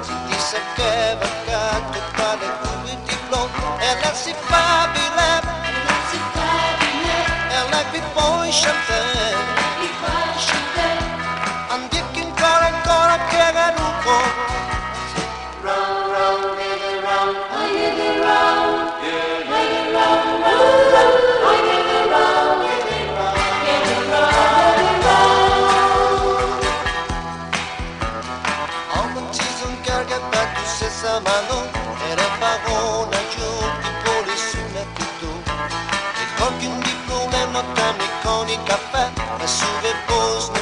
ti sapeva che tale cui ti blon è la si fa bile, è la si fa bile, è la vi é champagne. casa ma non era pagona io ti vuole giù di polissima più ricordi un diploma notte amiconica fa a suve posto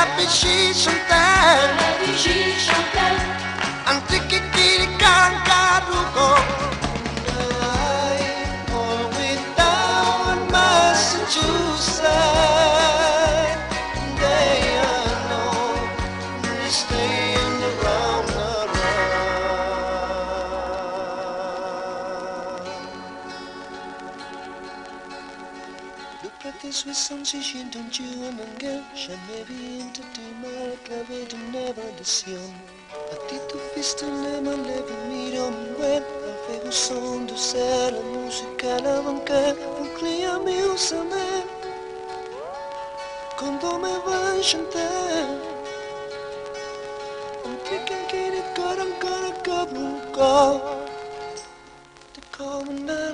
happy și suntem. Happy și suntem. Antic Cause se some she don't you amanhã Chamei into the mar Clavei de nova lição Patito visto na maleve Miram bem a ver o som do céu A música alavanca Proclia usa me Quando me vai jantar Um pican que ele cor Ancora cobro um cor como na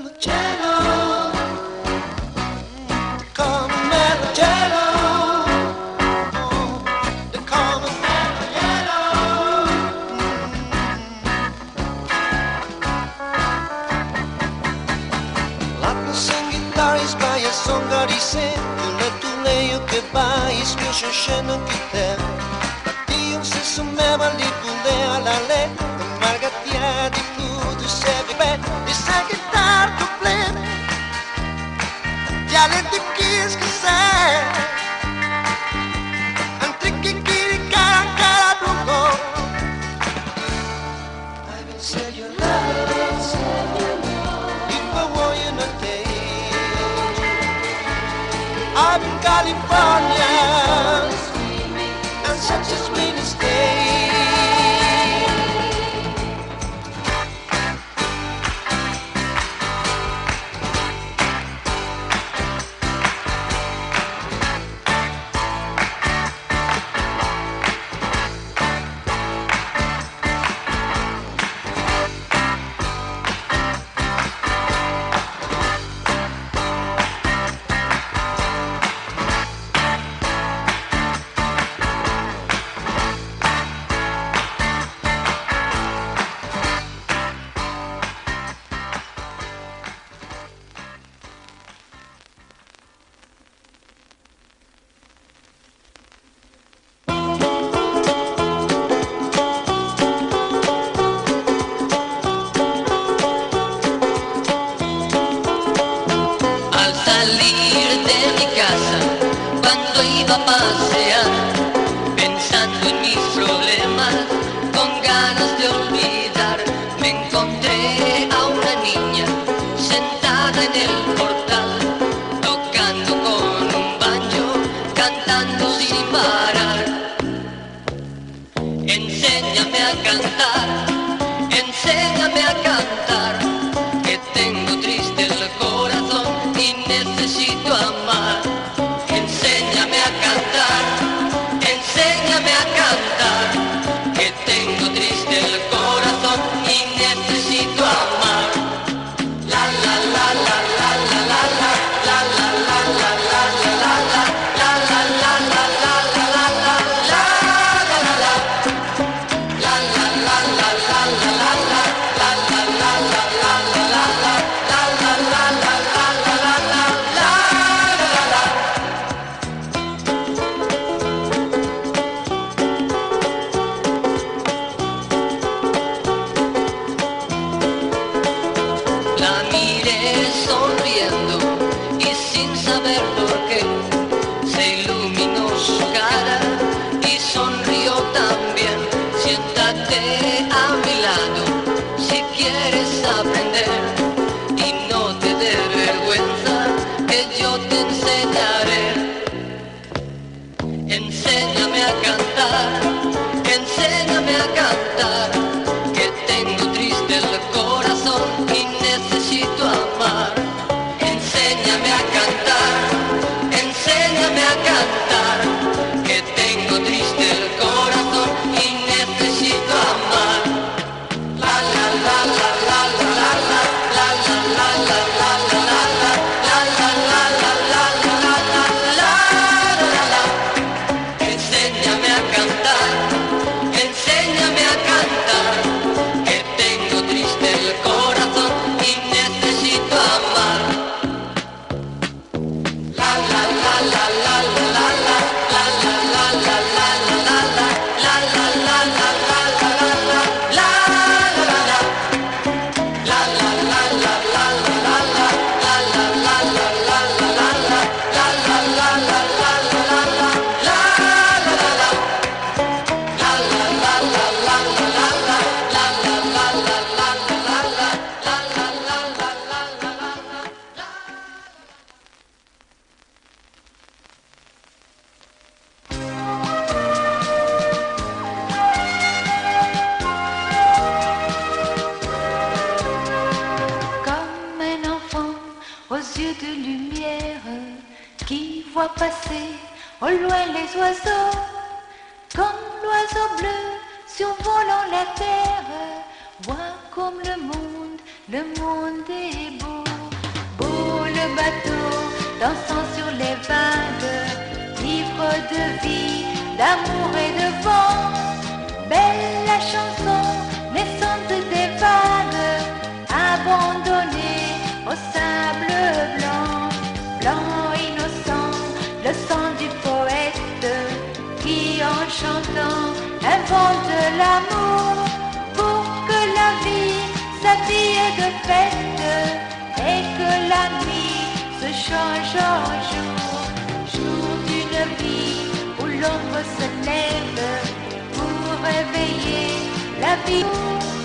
Masyosyano kita At iyong sasumema Lipule alale Margatia di pudo se vive. Di sa guitar complet Ya le te quis que ser California. Johnny. plus loin les oiseaux, comme l'oiseau bleu survolant la terre. Vois comme le monde, le monde est beau. Beau le bateau, dansant sur les vagues, livre de vie, d'amour et de vent. Belle la chanson, naissante des vagues, abondante. chantant, invente l'amour pour que la vie s'habille de fête et que la nuit se change en jour, jour d'une vie où l'ombre se lève pour réveiller la vie.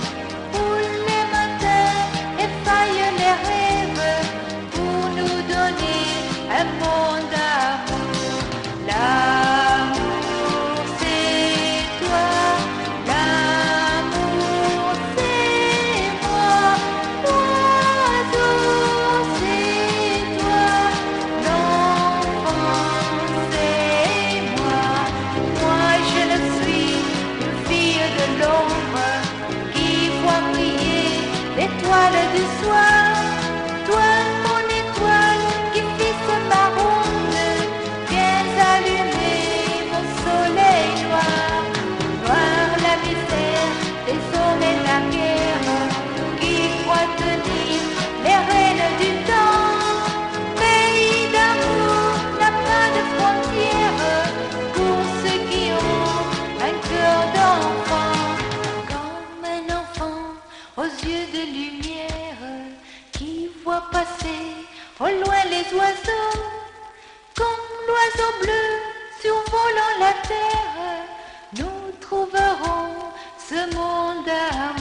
oiseaux, quand l'oiseau bleu survolant la terre, nous trouverons ce monde à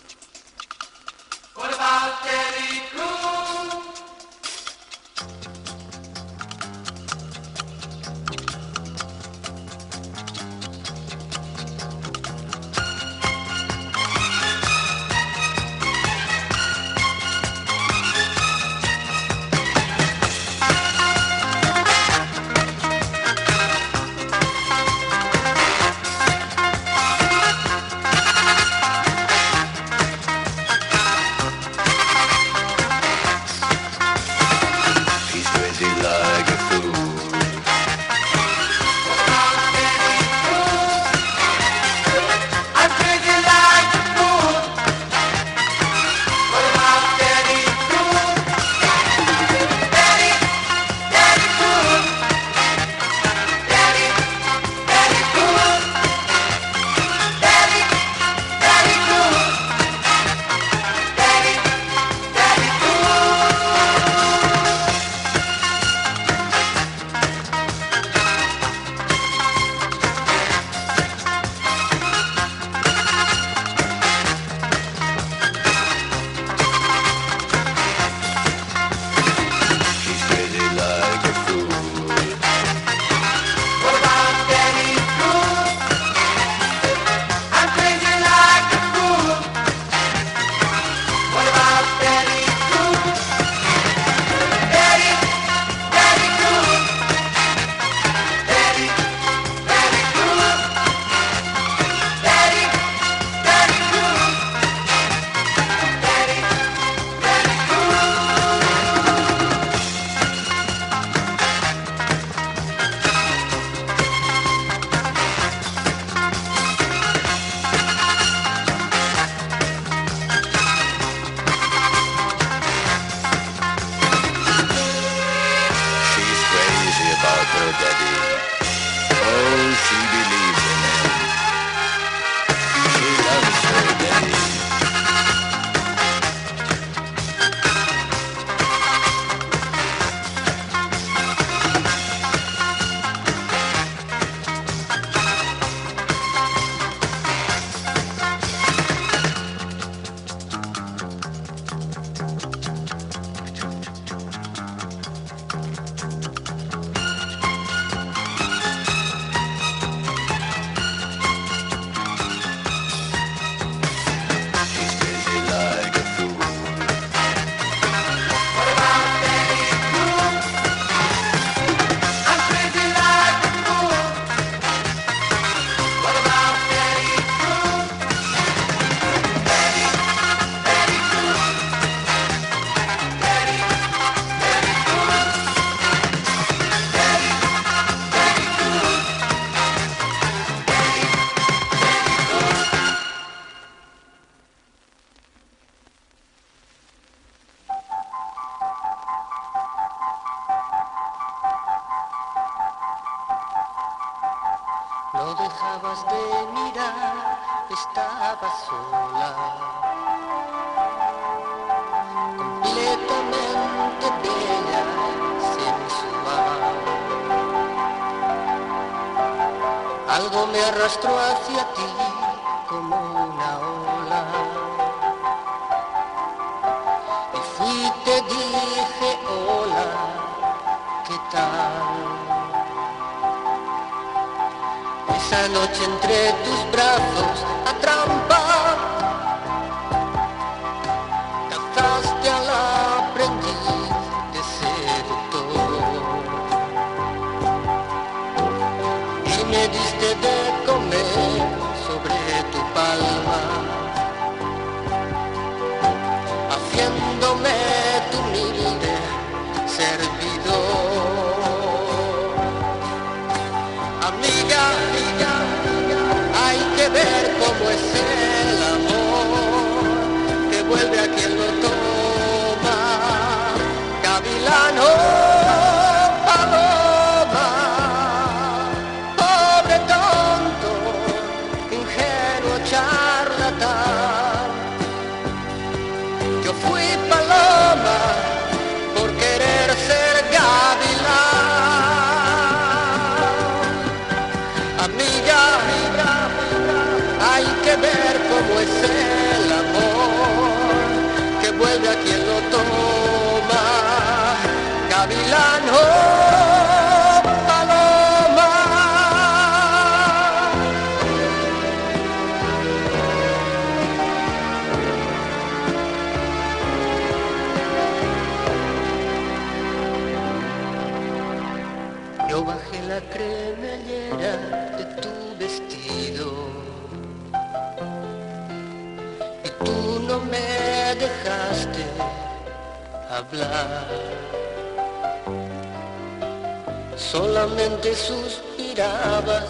Solamente suspirabas,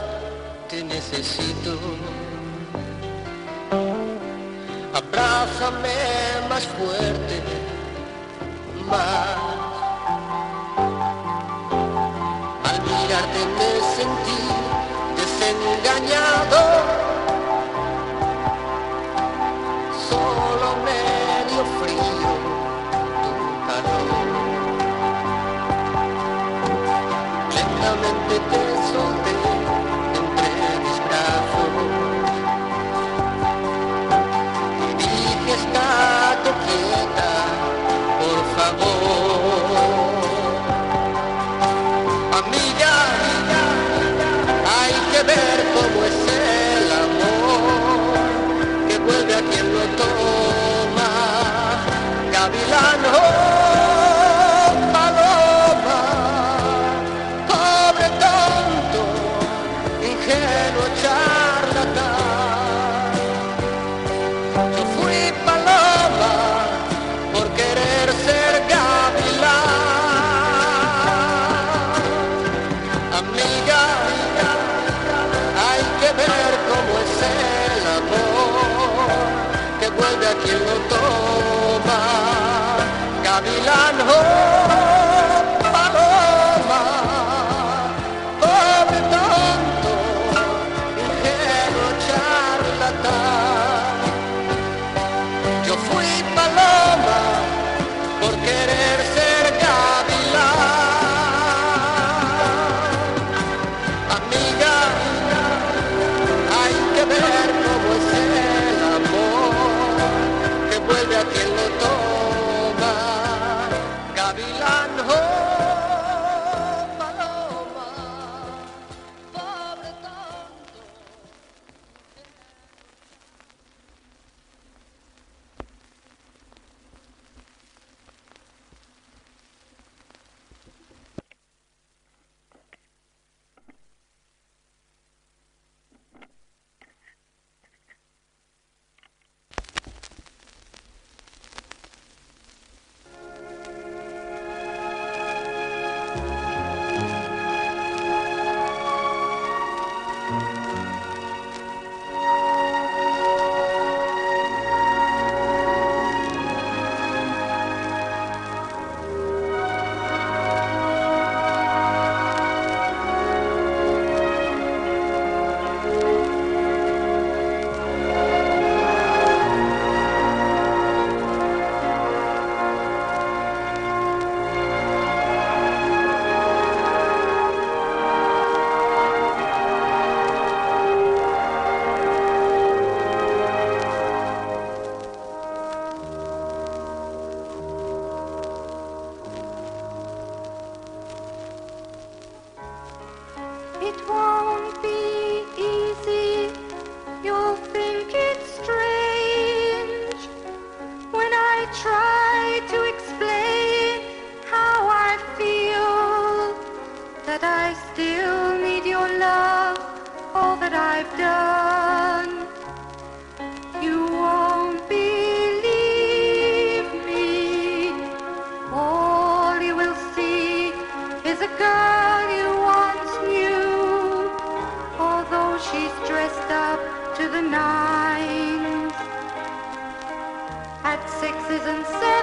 te necesito. Abrázame más fuerte, más. at sixes and sevens.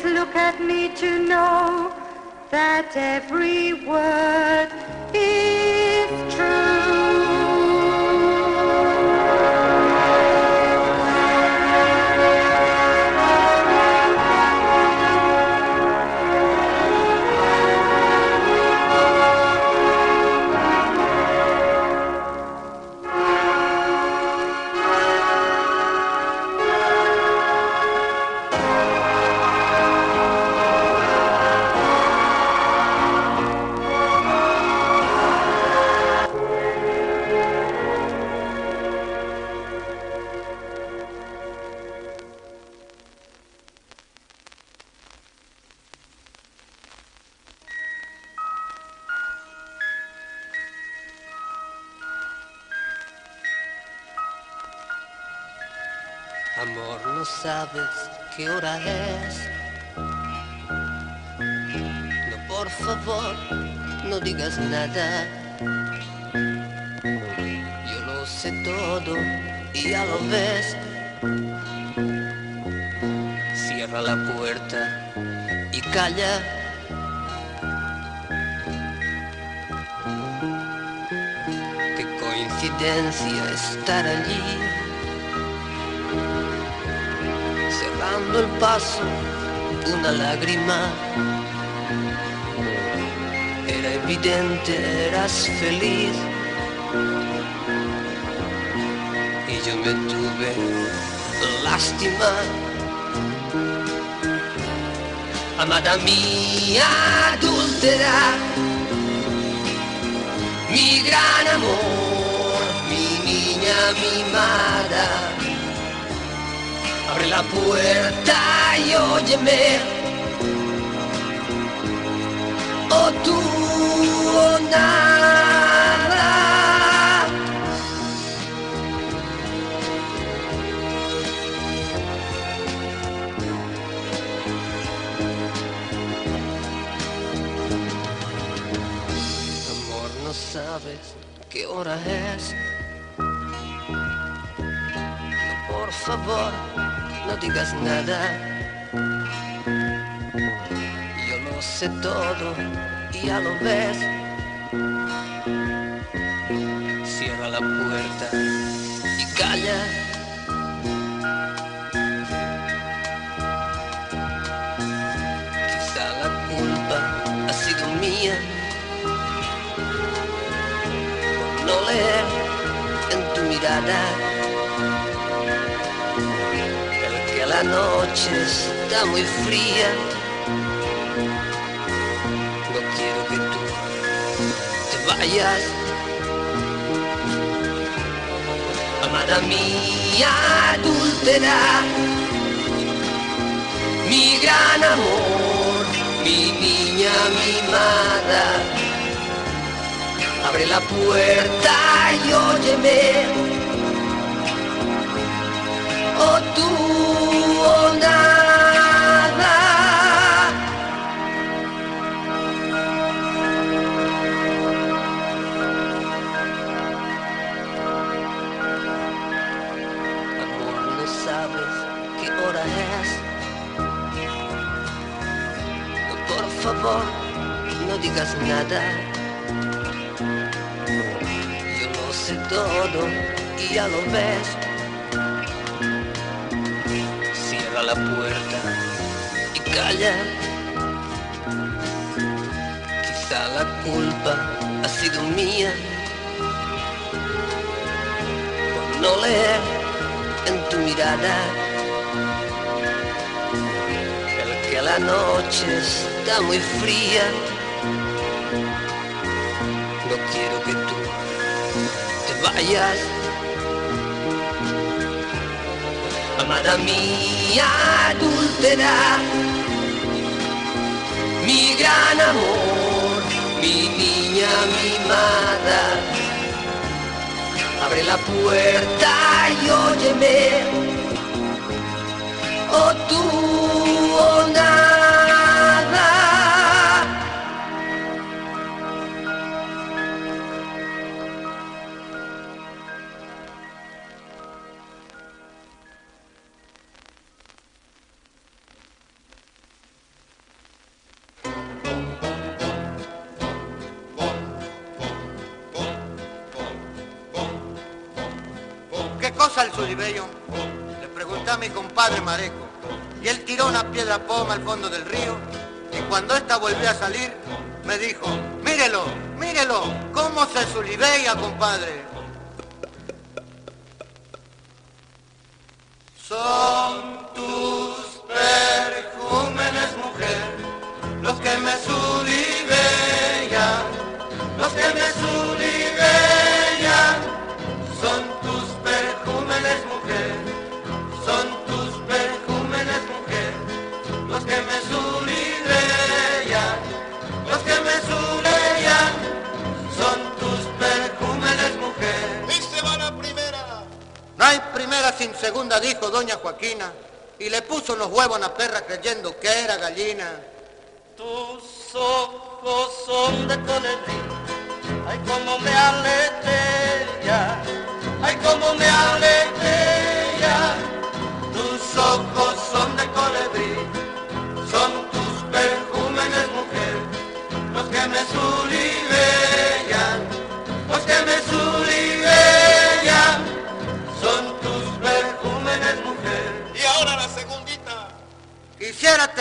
Look at me to know that every word is Cierra la puerta y calla. Qué coincidencia estar allí. Cerrando el paso, una lágrima. Era evidente, eras feliz yo me tuve lástima. Amada mía adúltera, mi gran amor, mi niña mimada, abre la puerta y óyeme. Oh tú, oh nada. Qué hora es. Por favor, no digas nada. Yo lo sé todo y ya lo ves. Cierra la puerta y calla. Mirada el que la noche está muy fría. No quiero que tú te vayas, amada mía adúltera, mi gran amor, mi niña mimada. Abre la puerta y óyeme. Yo lo sé todo y ya lo ves. La puerta y calla. Quizá la culpa ha sido mía por no leer en tu mirada el que la noche está muy fría. No quiero que tú te vayas. Amada mía adúltera, mi gran amor, mi niña mimada. Abre la puerta y óyeme, o tú Le pregunté a mi compadre Mareco. Y él tiró una piedra poma al fondo del río. Y cuando ésta volvió a salir, me dijo, mírelo, mírelo, cómo se suribella, compadre. Son tus perjúmenes, mujer, los que me suribellan, los que me sin segunda, dijo doña Joaquina, y le puso unos huevos a la perra creyendo que era gallina. Tus ojos son de colibrí, ay como me aletea, ay como me aletea. Tus ojos son de colibrí, son tus perjúmenes, mujer, los que me suribellan,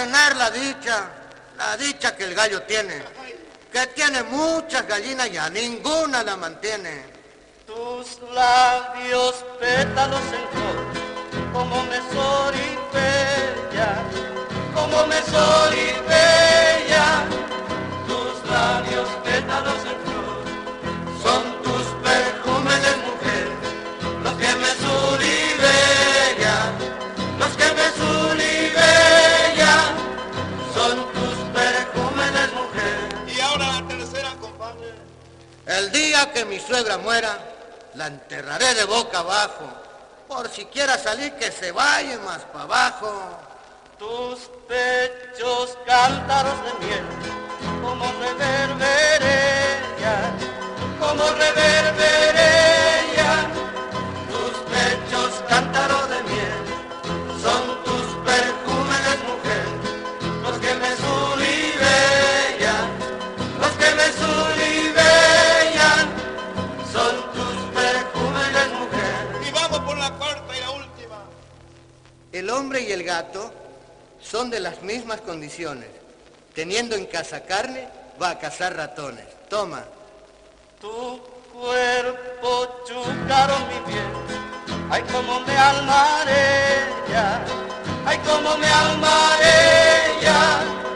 tener la dicha, la dicha que el gallo tiene, que tiene muchas gallinas y a ninguna la mantiene. Tus labios pétalos en flor, como me soribella, como me solibella, tus labios pétalos en El día que mi suegra muera, la enterraré de boca abajo. Por si quiera salir, que se vaya más para abajo. tus pechos cántaros de miel, como reverberea, como reverberea, hombre y el gato son de las mismas condiciones. Teniendo en casa carne, va a cazar ratones. Toma. tu cuerpo chúcaro mi piel, ay como me almarea, ay como me almarea, tu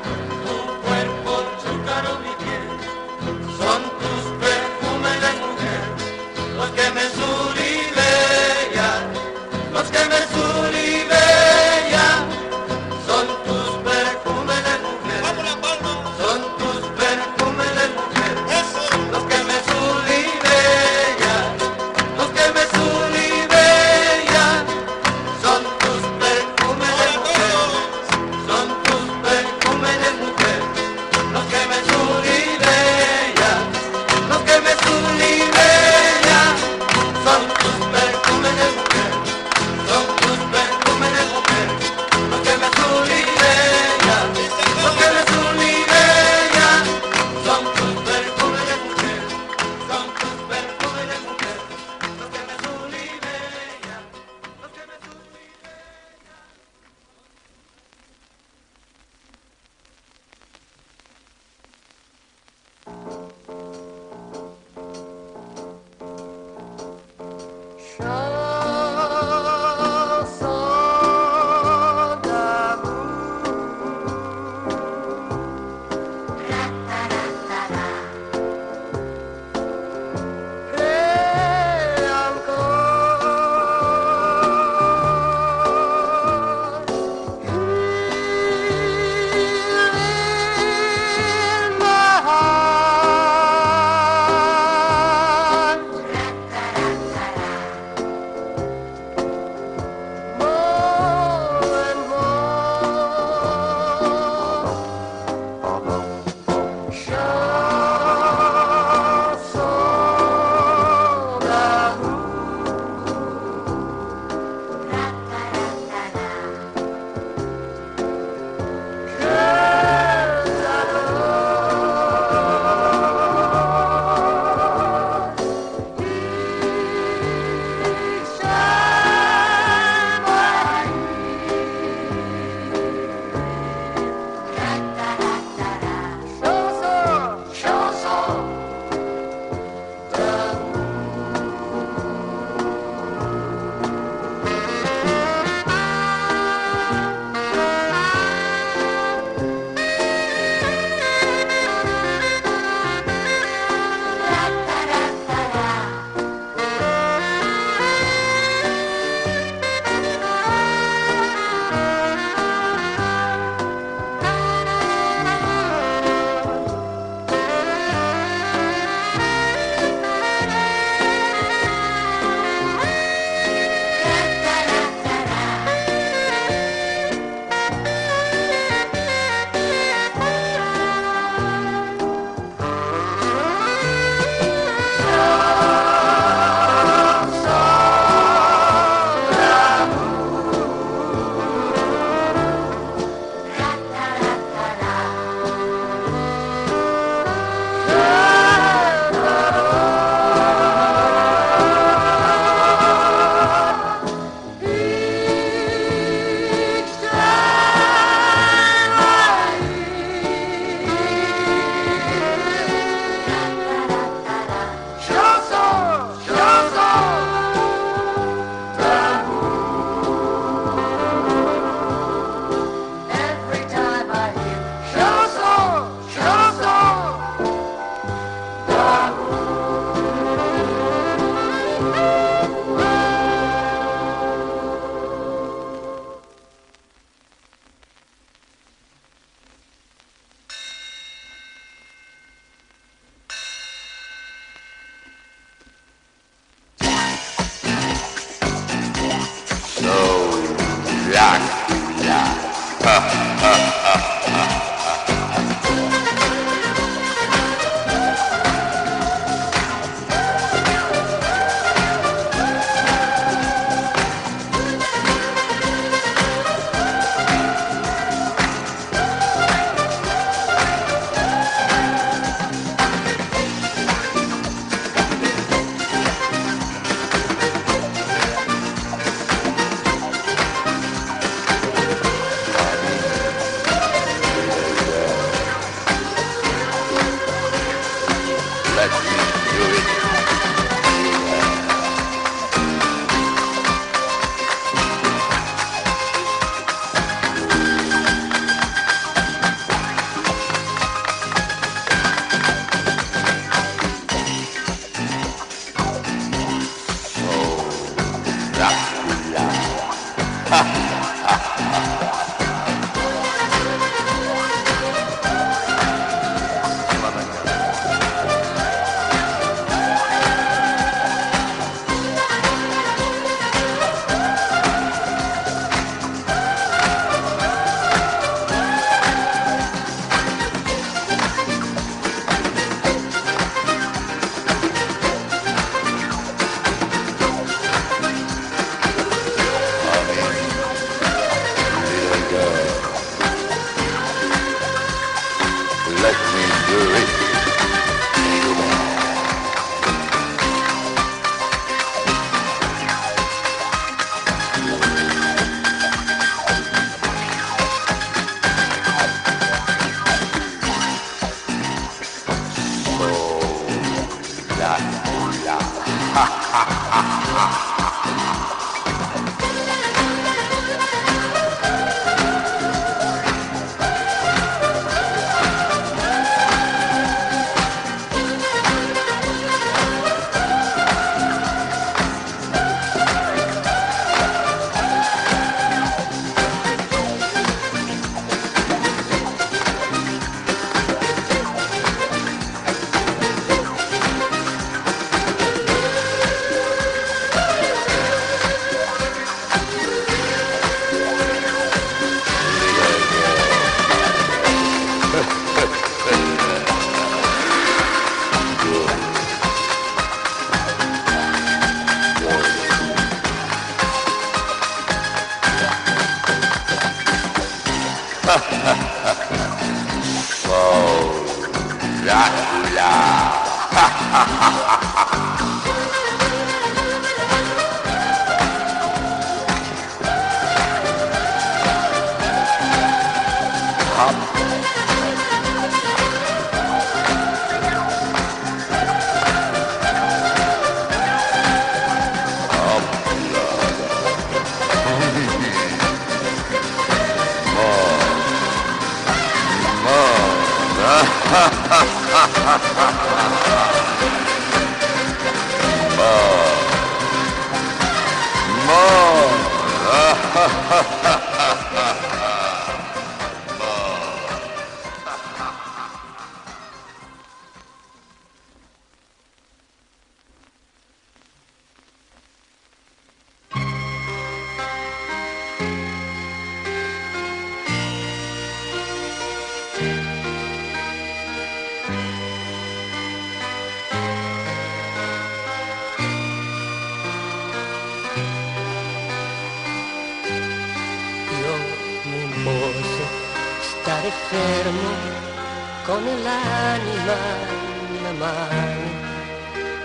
mano,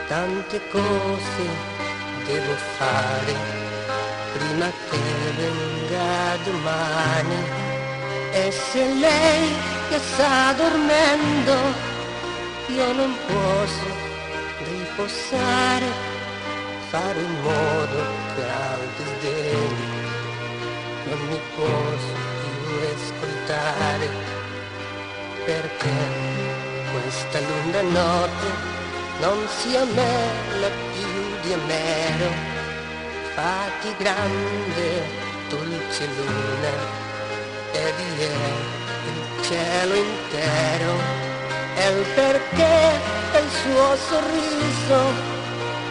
tante cose devo fare prima che venga domani. E se lei che sta dormendo, io non posso riposare, fare in modo che al disdegno non mi posso più ascoltare perché questa lunga notte non sia me la più di Omero fatti grande dolce luna e vi è il cielo intero. E il perché del suo sorriso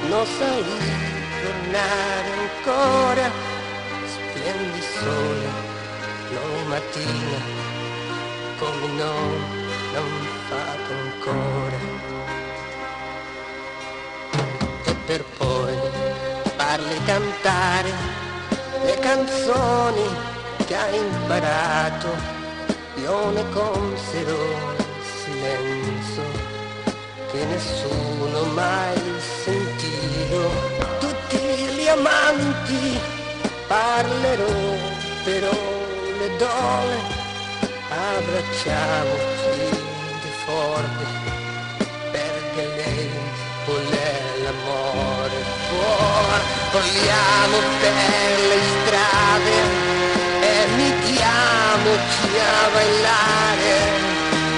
non sai tornare ancora splendi sole, non mattina, come non, non fatto ancora. E per poi farle cantare le canzoni che ha imparato, io ne conservo il silenzio che nessuno mai sentito. Tutti gli amanti parlerò, però le donne abbracciamoci di forte, perché lei vuole l'amore fuori. parliamo per le strade e mi chiamo a bailare,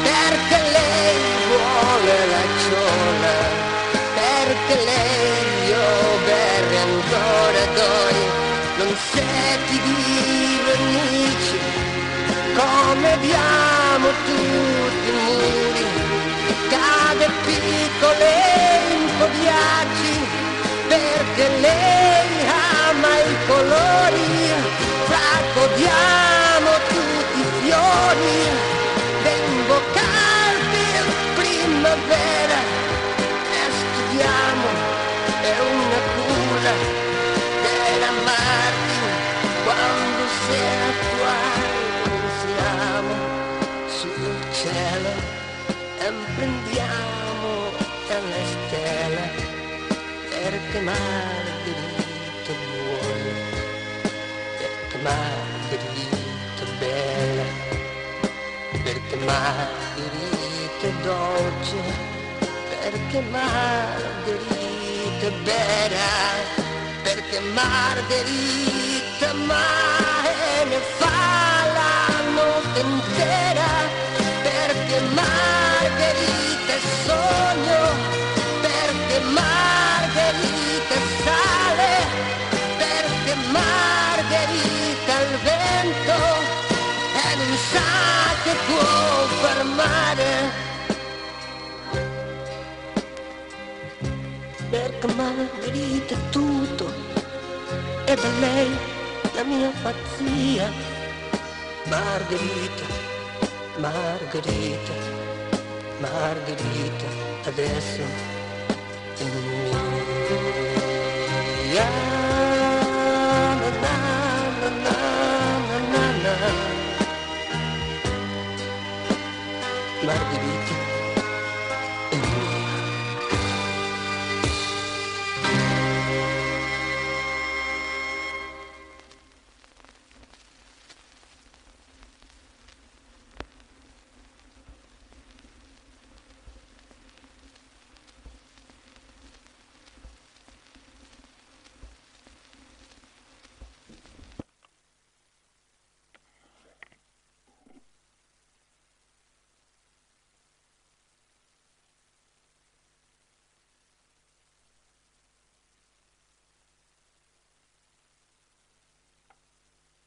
perché lei vuole la giornata perché lei io berre ancora doi non senti di venire come abbiamo tu piccole infodiaci, perché lei ama i colori, raccogliamo tutti i fiori, d'invocarti in primavera, perché Margherita vuole perché Margherita bella perché Margherita dolce perché Margherita vera perché Margherita mai ne fa Margherita è tutto. E da lei la mia pazzia. Margherita, Margherita, Margherita adesso è mia